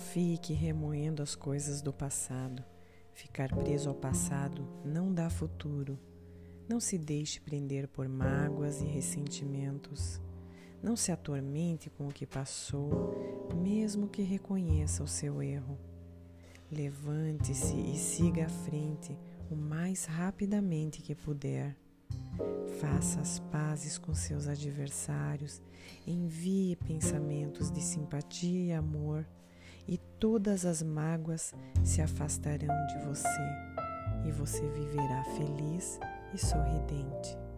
fique remoendo as coisas do passado. Ficar preso ao passado não dá futuro. Não se deixe prender por mágoas e ressentimentos. Não se atormente com o que passou, mesmo que reconheça o seu erro. Levante-se e siga à frente o mais rapidamente que puder. Faça as pazes com seus adversários, envie pensamentos de simpatia e amor, e todas as mágoas se afastarão de você, e você viverá feliz e sorridente.